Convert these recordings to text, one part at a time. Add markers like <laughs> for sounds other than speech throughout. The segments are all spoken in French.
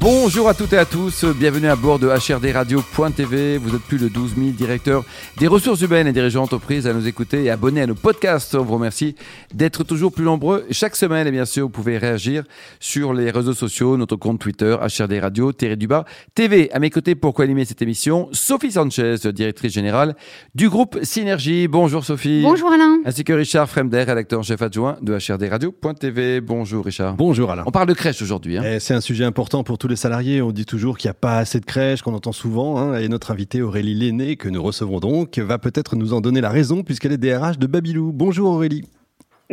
Bonjour à toutes et à tous, bienvenue à bord de HRDRadio.tv. Vous êtes plus de 12 000 directeurs des ressources humaines et dirigeants d'entreprise à nous écouter et abonner à nos podcasts. On vous remercie d'être toujours plus nombreux chaque semaine et bien sûr vous pouvez réagir sur les réseaux sociaux, notre compte Twitter HRDRadio, Thierry Dubas, TV. À mes côtés pour co-animer cette émission, Sophie Sanchez, directrice générale du groupe Synergie. Bonjour Sophie. Bonjour Alain. Ainsi que Richard Fremder, rédacteur en chef adjoint de HRDRadio.tv. Bonjour Richard. Bonjour Alain. On parle de crèche aujourd'hui. Hein. C'est un sujet important pour tous les salariés. On dit toujours qu'il n'y a pas assez de crèches, qu'on entend souvent. Hein, et notre invitée Aurélie Lenné, que nous recevons donc, va peut-être nous en donner la raison puisqu'elle est DRH de Babylou. Bonjour Aurélie.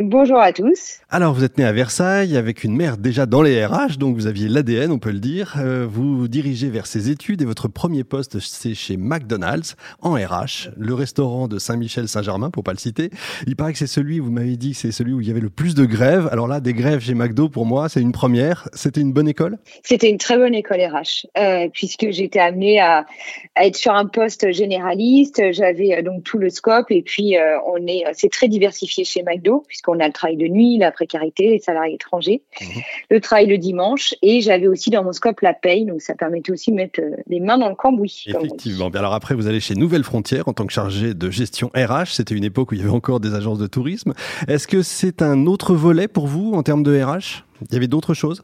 Bonjour à tous. Alors, vous êtes né à Versailles avec une mère déjà dans les RH, donc vous aviez l'ADN, on peut le dire. Euh, vous vous dirigez vers ces études et votre premier poste, c'est chez McDonald's en RH, le restaurant de Saint-Michel-Saint-Germain, pour pas le citer. Il paraît que c'est celui, vous m'avez dit, c'est celui où il y avait le plus de grèves. Alors là, des grèves chez McDo, pour moi, c'est une première. C'était une bonne école? C'était une très bonne école RH, euh, puisque j'étais amenée à, à, être sur un poste généraliste. J'avais euh, donc tout le scope et puis on est, c'est très diversifié chez McDo, puisque on a le travail de nuit, la précarité, les salariés étrangers, mmh. le travail le dimanche, et j'avais aussi dans mon scope la paye, donc ça permettait aussi de mettre euh, les mains dans le cambouis. Effectivement. Alors après, vous allez chez Nouvelle Frontière en tant que chargé de gestion RH. C'était une époque où il y avait encore des agences de tourisme. Est-ce que c'est un autre volet pour vous en termes de RH Il y avait d'autres choses?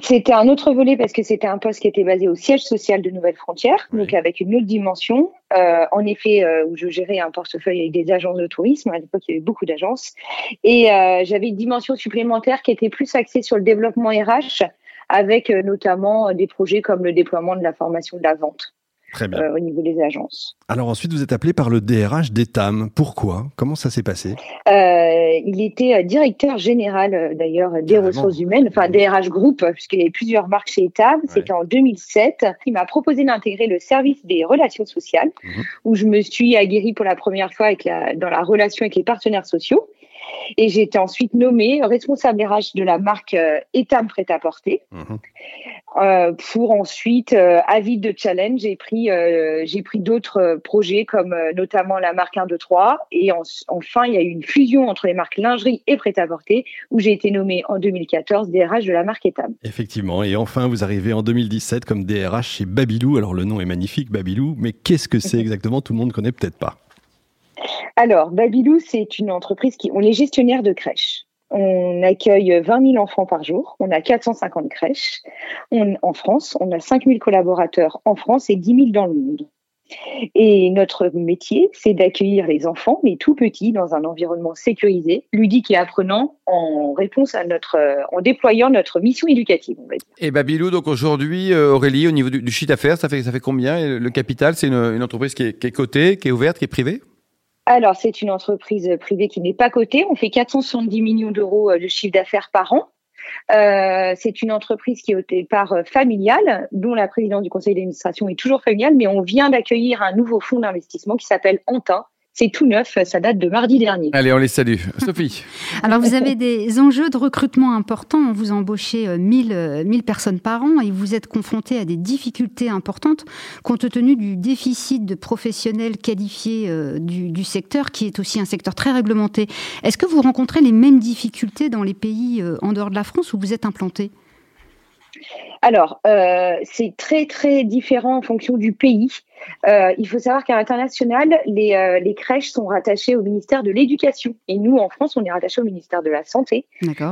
C'était un autre volet parce que c'était un poste qui était basé au siège social de Nouvelle Frontière, oui. donc avec une autre dimension. Euh, en effet, euh, où je gérais un portefeuille avec des agences de tourisme. À l'époque, il y avait beaucoup d'agences. Et euh, j'avais une dimension supplémentaire qui était plus axée sur le développement RH, avec notamment des projets comme le déploiement de la formation de la vente. Très bien. Euh, au niveau des agences. Alors ensuite, vous êtes appelé par le DRH d'Etam. Pourquoi? Comment ça s'est passé? Euh, Il était directeur général euh, d'ailleurs des Carrément. ressources humaines, enfin DRH Group, puisqu'il y avait plusieurs marques chez Etam. Ouais. C'était en 2007. Il m'a proposé d'intégrer le service des relations sociales, mmh. où je me suis aguerrie pour la première fois avec la, dans la relation avec les partenaires sociaux. Et j'ai été ensuite nommée responsable RH de la marque euh, Etam Prêt-à-Porter. Mmh. Euh, pour ensuite, euh, avis de challenge, j'ai pris, euh, j'ai pris d'autres projets comme euh, notamment la marque 1, 2, 3. Et en, enfin, il y a eu une fusion entre les marques lingerie et prêt-à-porter où j'ai été nommée en 2014 DRH de la marque Etam. Effectivement. Et enfin, vous arrivez en 2017 comme DRH chez Babylou. Alors, le nom est magnifique, Babylou. Mais qu'est-ce que c'est <laughs> exactement? Tout le monde ne connaît peut-être pas. Alors, Babylou, c'est une entreprise qui, on est gestionnaire de crèches. On accueille 20 000 enfants par jour. On a 450 crèches en France. On a 5 000 collaborateurs en France et 10 000 dans le monde. Et notre métier, c'est d'accueillir les enfants, mais tout petits, dans un environnement sécurisé, ludique et apprenant, en réponse à notre, en déployant notre mission éducative. On va dire. Et Babylou, donc aujourd'hui, Aurélie, au niveau du, chiffre d'affaires, ça fait, ça fait combien? Le capital, c'est une, entreprise qui est cotée, qui est ouverte, qui est privée? Alors, c'est une entreprise privée qui n'est pas cotée. On fait 470 millions d'euros de chiffre d'affaires par an. Euh, c'est une entreprise qui est au départ familiale, dont la présidente du conseil d'administration est toujours familiale, mais on vient d'accueillir un nouveau fonds d'investissement qui s'appelle Antin, c'est tout neuf, ça date de mardi dernier. Allez, on les salue. <laughs> Sophie. Alors, vous avez des enjeux de recrutement importants. Vous embauchez 1000, 1000 personnes par an et vous êtes confronté à des difficultés importantes compte tenu du déficit de professionnels qualifiés du, du secteur, qui est aussi un secteur très réglementé. Est-ce que vous rencontrez les mêmes difficultés dans les pays en dehors de la France où vous êtes implanté? Alors, euh, c'est très très différent en fonction du pays. Euh, il faut savoir qu'à l'international, les, euh, les, crèches sont rattachées au ministère de l'Éducation. Et nous, en France, on est rattaché au ministère de la Santé.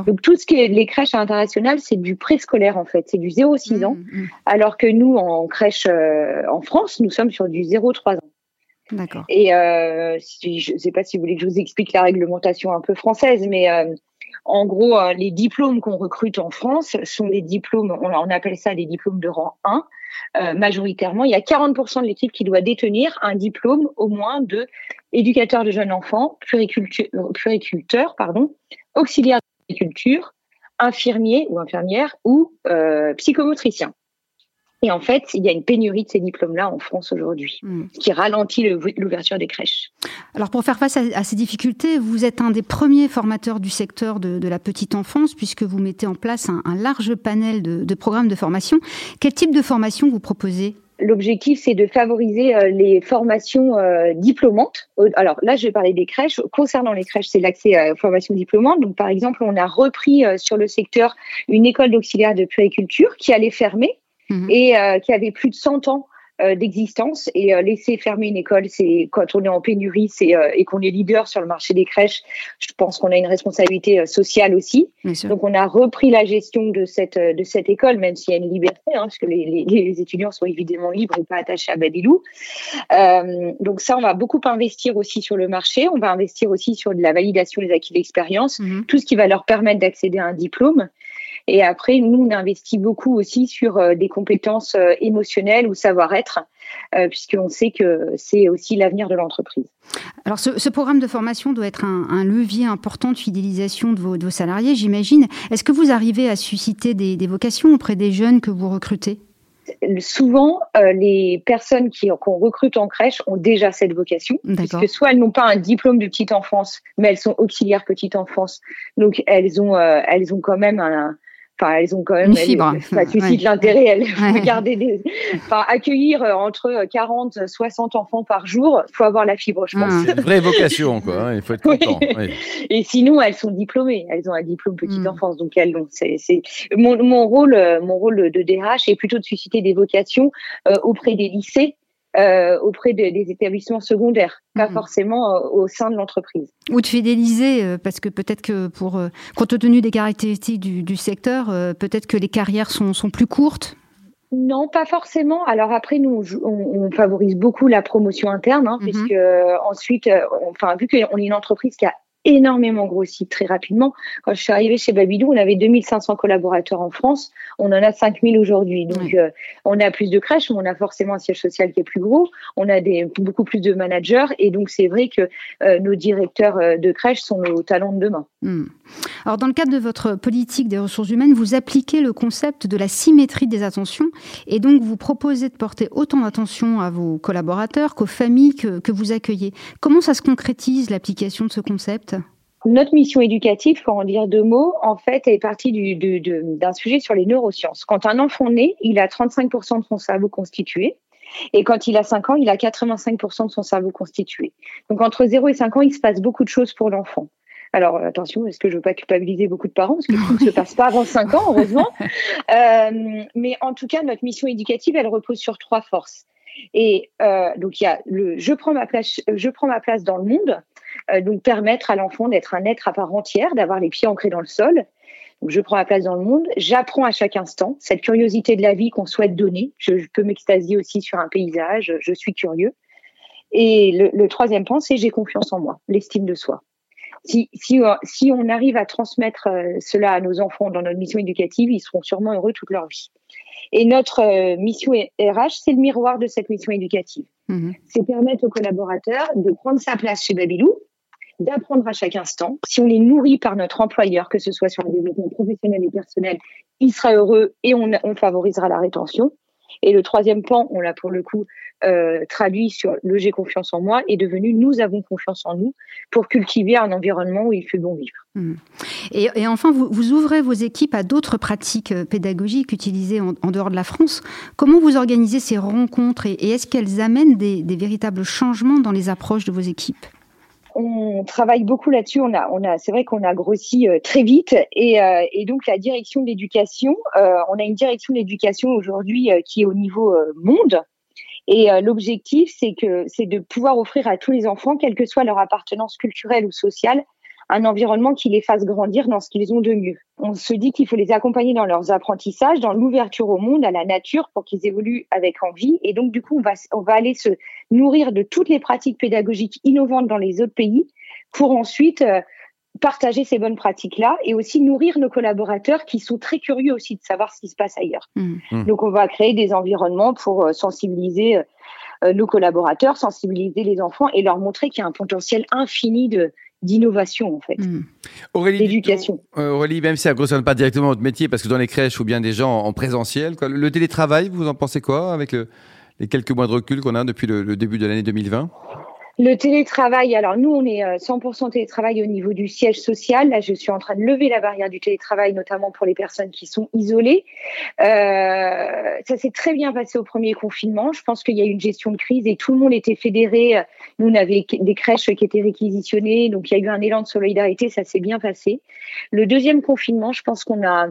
Donc, tout ce qui est les crèches à l'international, c'est du préscolaire, en fait. C'est du 0-6 ans. Mmh, mmh. Alors que nous, en crèche euh, en France, nous sommes sur du 0-3 ans. D'accord. Et euh, si, je ne sais pas si vous voulez que je vous explique la réglementation un peu française, mais euh, en gros, euh, les diplômes qu'on recrute en France sont des diplômes, on, appelle ça des diplômes de rang 1. Euh, majoritairement, il y a 40% de l'équipe qui doit détenir un diplôme au moins de éducateur de jeunes enfants, puriculteur, pardon, auxiliaire d'agriculture, infirmier ou infirmière ou euh, psychomotricien. Et en fait, il y a une pénurie de ces diplômes-là en France aujourd'hui, mmh. ce qui ralentit l'ouverture des crèches. Alors pour faire face à, à, ces difficultés, vous êtes un des premiers formateurs du secteur de, de la petite enfance, puisque vous mettez en place un, un large panel de, de, programmes de formation. Quel type de formation vous proposez? L'objectif, c'est de favoriser les formations diplômantes. Alors là, je vais parler des crèches. Concernant les crèches, c'est l'accès aux formations diplômantes. Donc, par exemple, on a repris sur le secteur une école d'auxiliaire de puériculture qui allait fermer mhm. et qui avait plus de 100 ans euh, d'existence et euh, laisser fermer une école, c'est quand on est en pénurie c'est, euh, et qu'on est leader sur le marché des crèches, je pense qu'on a une responsabilité sociale aussi. Donc on a repris la gestion de cette de cette école, même s'il y a une liberté, hein, parce que les, les, étudiants sont évidemment libres et pas attachés à Babylou. donc ça, on va beaucoup investir aussi sur le marché. On va investir aussi sur de la validation des acquis d'expérience, mhm. tout ce qui va leur permettre d'accéder à un diplôme. Et après, nous, on investit beaucoup aussi sur euh, des compétences euh, émotionnelles ou savoir-être, euh, puisqu'on sait que c'est aussi l'avenir de l'entreprise. Alors, ce, programme de formation doit être un, levier important de fidélisation de vos, salariés, j'imagine. Est-ce que vous arrivez à susciter des, vocations auprès des jeunes que vous recrutez? Souvent, les personnes qu'on recrute en crèche ont déjà cette vocation, puisque soit elles n'ont pas un diplôme de petite enfance, mais elles sont auxiliaires petite enfance, donc elles ont, elles ont quand même un, Enfin, elles ont quand même une fibre. Ça suscite l'intérêt. Elles regarder des, enfin, accueillir euh, entre 40, 60 enfants par jour. Il faut avoir la fibre, je pense. C'est une vraie vocation, quoi. Hein, il faut être content. <laughs> Et sinon, elles sont diplômées. Elles ont un diplôme petite mm. enfance, donc elles l'ont. C'est, mon, mon rôle, euh, mon rôle de DRH est plutôt de susciter des vocations euh, auprès des lycées euh, auprès des établissements secondaires, pas mhm. forcément euh, au sein de l'entreprise. Ou de fidéliser, euh, parce que peut-être que pour, compte tenu des caractéristiques du, secteur, peut-être que les carrières sont, sont plus courtes? Non, pas forcément. Alors après, nous, on, favorise beaucoup la promotion interne, hein, mhm. puisque ensuite, enfin, vu qu'on est une entreprise qui a énormément grossi très rapidement. Quand je suis arrivée chez Babylou, on avait 2500 collaborateurs en France. On en a 5000 aujourd'hui. Donc, euh, on a plus de crèches, mais on a forcément un siège social qui est plus gros. On a des, beaucoup plus de managers. Et donc, c'est vrai que euh, nos directeurs euh, de crèches sont nos talents de demain. Hmm. Alors, dans le cadre de votre politique des ressources humaines, vous appliquez le concept de la symétrie des attentions. Et donc, vous proposez de porter autant d'attention à vos collaborateurs qu'aux familles que, que vous accueillez. Comment ça se concrétise, l'application de ce concept? Notre mission éducative, pour en dire deux mots, en fait, est partie d'un sujet sur les neurosciences. Quand un enfant naît, il a 35% de son cerveau constitué. Et quand il a 5 ans, il a 85% de son cerveau constitué. Donc entre 0 et 5 ans, il se passe beaucoup de choses pour l'enfant. Alors attention, est-ce que je ne veux pas culpabiliser beaucoup de parents? Parce que tout ne se passe pas avant 5 ans, heureusement. <laughs> Euh, mais en tout cas, notre mission éducative, elle repose sur trois forces. Et euh, donc il y a le je prends ma place, je prends ma place dans le monde, euh, donc permettre à l'enfant d'être un être à part entière, d'avoir les pieds ancrés dans le sol. Donc je prends ma place dans le monde, j'apprends à chaque instant cette curiosité de la vie qu'on souhaite donner. Je, peux m'extasier aussi sur un paysage, je suis curieux. Et le, troisième point, c'est j'ai confiance en moi, l'estime de soi. Si, si, euh, si on arrive à transmettre cela à nos enfants dans notre mission éducative, ils seront sûrement heureux toute leur vie. Et notre euh, mission RH, c'est le miroir de cette mission éducative. Mhm. C'est permettre aux collaborateurs de prendre sa place chez Babylou, d'apprendre à chaque instant. Si on est nourri par notre employeur, que ce soit sur le développement professionnel et personnel, il sera heureux et on, on favorisera la rétention. Et le troisième pan, on l'a pour le coup euh, traduit sur le j'ai confiance en moi, est devenu nous avons confiance en nous pour cultiver un environnement où il fait bon vivre. Mmh. Et, enfin, vous, ouvrez vos équipes à d'autres pratiques euh, pédagogiques utilisées en, dehors de la France. Comment vous organisez ces rencontres et, est-ce qu'elles amènent des, véritables changements dans les approches de vos équipes? On travaille beaucoup là-dessus. On a, on a, c'est vrai qu'on a grossi euh, très vite et, et, donc la direction de l'éducation. on a une direction de l'éducation aujourd'hui qui est au niveau monde. Et euh, l'objectif, c'est que c'est de pouvoir offrir à tous les enfants, quelle que soit leur appartenance culturelle ou sociale, un environnement qui les fasse grandir dans ce qu'ils ont de mieux. On se dit qu'il faut les accompagner dans leurs apprentissages, dans l'ouverture au monde, à la nature, pour qu'ils évoluent avec envie. Et donc, du coup, on va, on va aller se nourrir de toutes les pratiques pédagogiques innovantes dans les autres pays pour ensuite euh, partager ces bonnes pratiques-là et aussi nourrir nos collaborateurs qui sont très curieux aussi de savoir ce qui se passe ailleurs. Mmh. Mmh. Donc on va créer des environnements pour euh, sensibiliser euh, euh, nos collaborateurs, sensibiliser les enfants et leur montrer qu'il y a un potentiel infini de d'innovation en fait. Mmh. Aurélie, d'éducation. Aurélie, même si ça ne concerne pas directement votre métier, parce que dans les crèches ou bien des gens en présentiel, quoi, le télétravail, vous en pensez quoi avec le, les quelques mois de recul qu'on a depuis le début de l'année 2020 Le télétravail, alors nous, on est 100% euh, télétravail au niveau du siège social. Là, je suis en train de lever la barrière du télétravail, notamment pour les personnes qui sont isolées. Euh, ça s'est très bien passé au premier confinement. Je pense qu'il y a eu une gestion de crise et tout le monde était fédéré. Nous, on avait des crèches qui étaient réquisitionnées, donc il y a eu un élan de solidarité. Ça s'est bien passé. Le deuxième confinement, je pense qu'on a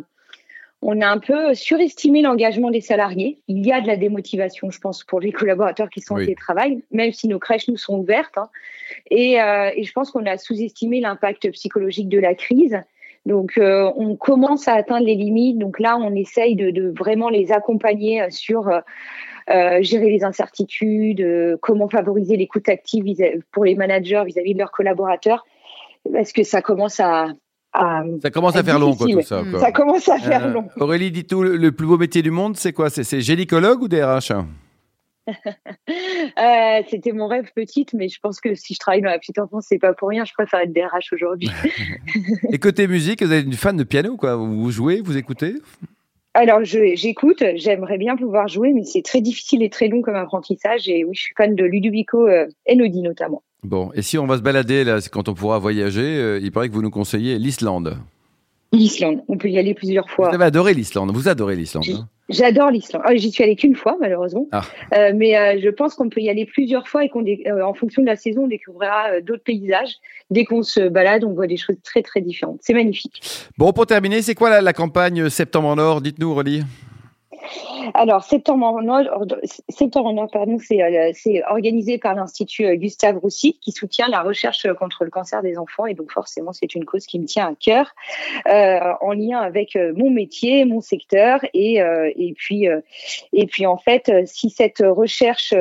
on a un peu surestimé l'engagement des salariés. Il y a de la démotivation, je pense, pour les collaborateurs qui sont en télétravail, même si nos crèches nous sont ouvertes. Hein. Et, euh, et, je pense qu'on a sous-estimé l'impact psychologique de la crise. Donc, euh, on commence à atteindre les limites. Donc là, on essaye de, de vraiment les accompagner sur euh, gérer les incertitudes, comment favoriser l'écoute active pour les managers vis-à-vis -vis de leurs collaborateurs, parce que ça commence à, ça commence à, faire long, quoi, tout ça. Ça commence à faire euh, long. Aurélie, dit tout, le plus beau métier du monde, c'est quoi? C'est gynécologue ou DRH <laughs> euh, C'était mon rêve petite, mais je pense que si je travaille dans la petite enfance, c'est pas pour rien. Je préfère être DRH aujourd'hui. <laughs> Et côté musique, vous êtes une fan de piano, quoi? Vous jouez, vous écoutez? Alors, j'écoute, j'aimerais bien pouvoir jouer, mais c'est très difficile et très long comme apprentissage. Et oui, je suis fan de Ludovico euh, Einaudi notamment. Bon, et si on va se balader, là, quand on pourra voyager, euh, il paraît que vous nous conseillez l'Islande. L'Islande, on peut y aller plusieurs fois. Vous avez adoré l'Islande, vous adorez l'Islande. Hein j'adore l'Islande. Ah, j'y suis allée qu'une fois, malheureusement. Ah. Euh, mais euh, je pense qu'on peut y aller plusieurs fois et qu'en en fonction de la saison, on découvrira d'autres paysages. Dès qu'on se balade, on voit des choses très, très différentes. C'est magnifique. Bon, pour terminer, c'est quoi la, la campagne Septembre en Or? Dites-nous, Aurélie. Alors, Septembre en Or, Septembre en Or pardon, c'est, euh, organisé par l'Institut euh, Gustave Roussy qui soutient la recherche contre le cancer des enfants et donc forcément c'est une cause qui me tient à cœur euh, en lien avec euh, mon métier, mon secteur et, euh, et puis et puis en fait si cette recherche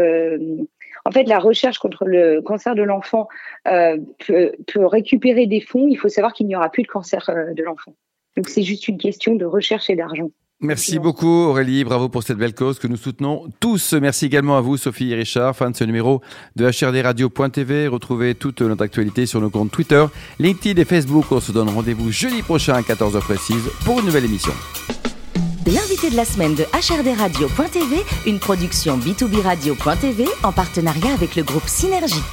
en fait, la recherche contre le cancer de l'enfant euh, peut, peut, récupérer des fonds. Il faut savoir qu'il n'y aura plus de cancer de l'enfant. Donc, c'est juste une question de recherche et d'argent. Merci beaucoup Aurélie, bravo pour cette belle cause que nous soutenons tous. Merci également à vous Sophie et Richard, fan de ce numéro de HRDRadio.tv. Retrouvez toute notre actualité sur nos comptes Twitter, LinkedIn et Facebook. On se donne rendez-vous jeudi prochain à 14h précise pour une nouvelle émission. L'invité de la semaine de HRDRadio.tv, une production B2B Radio.tv en partenariat avec le groupe Synergie.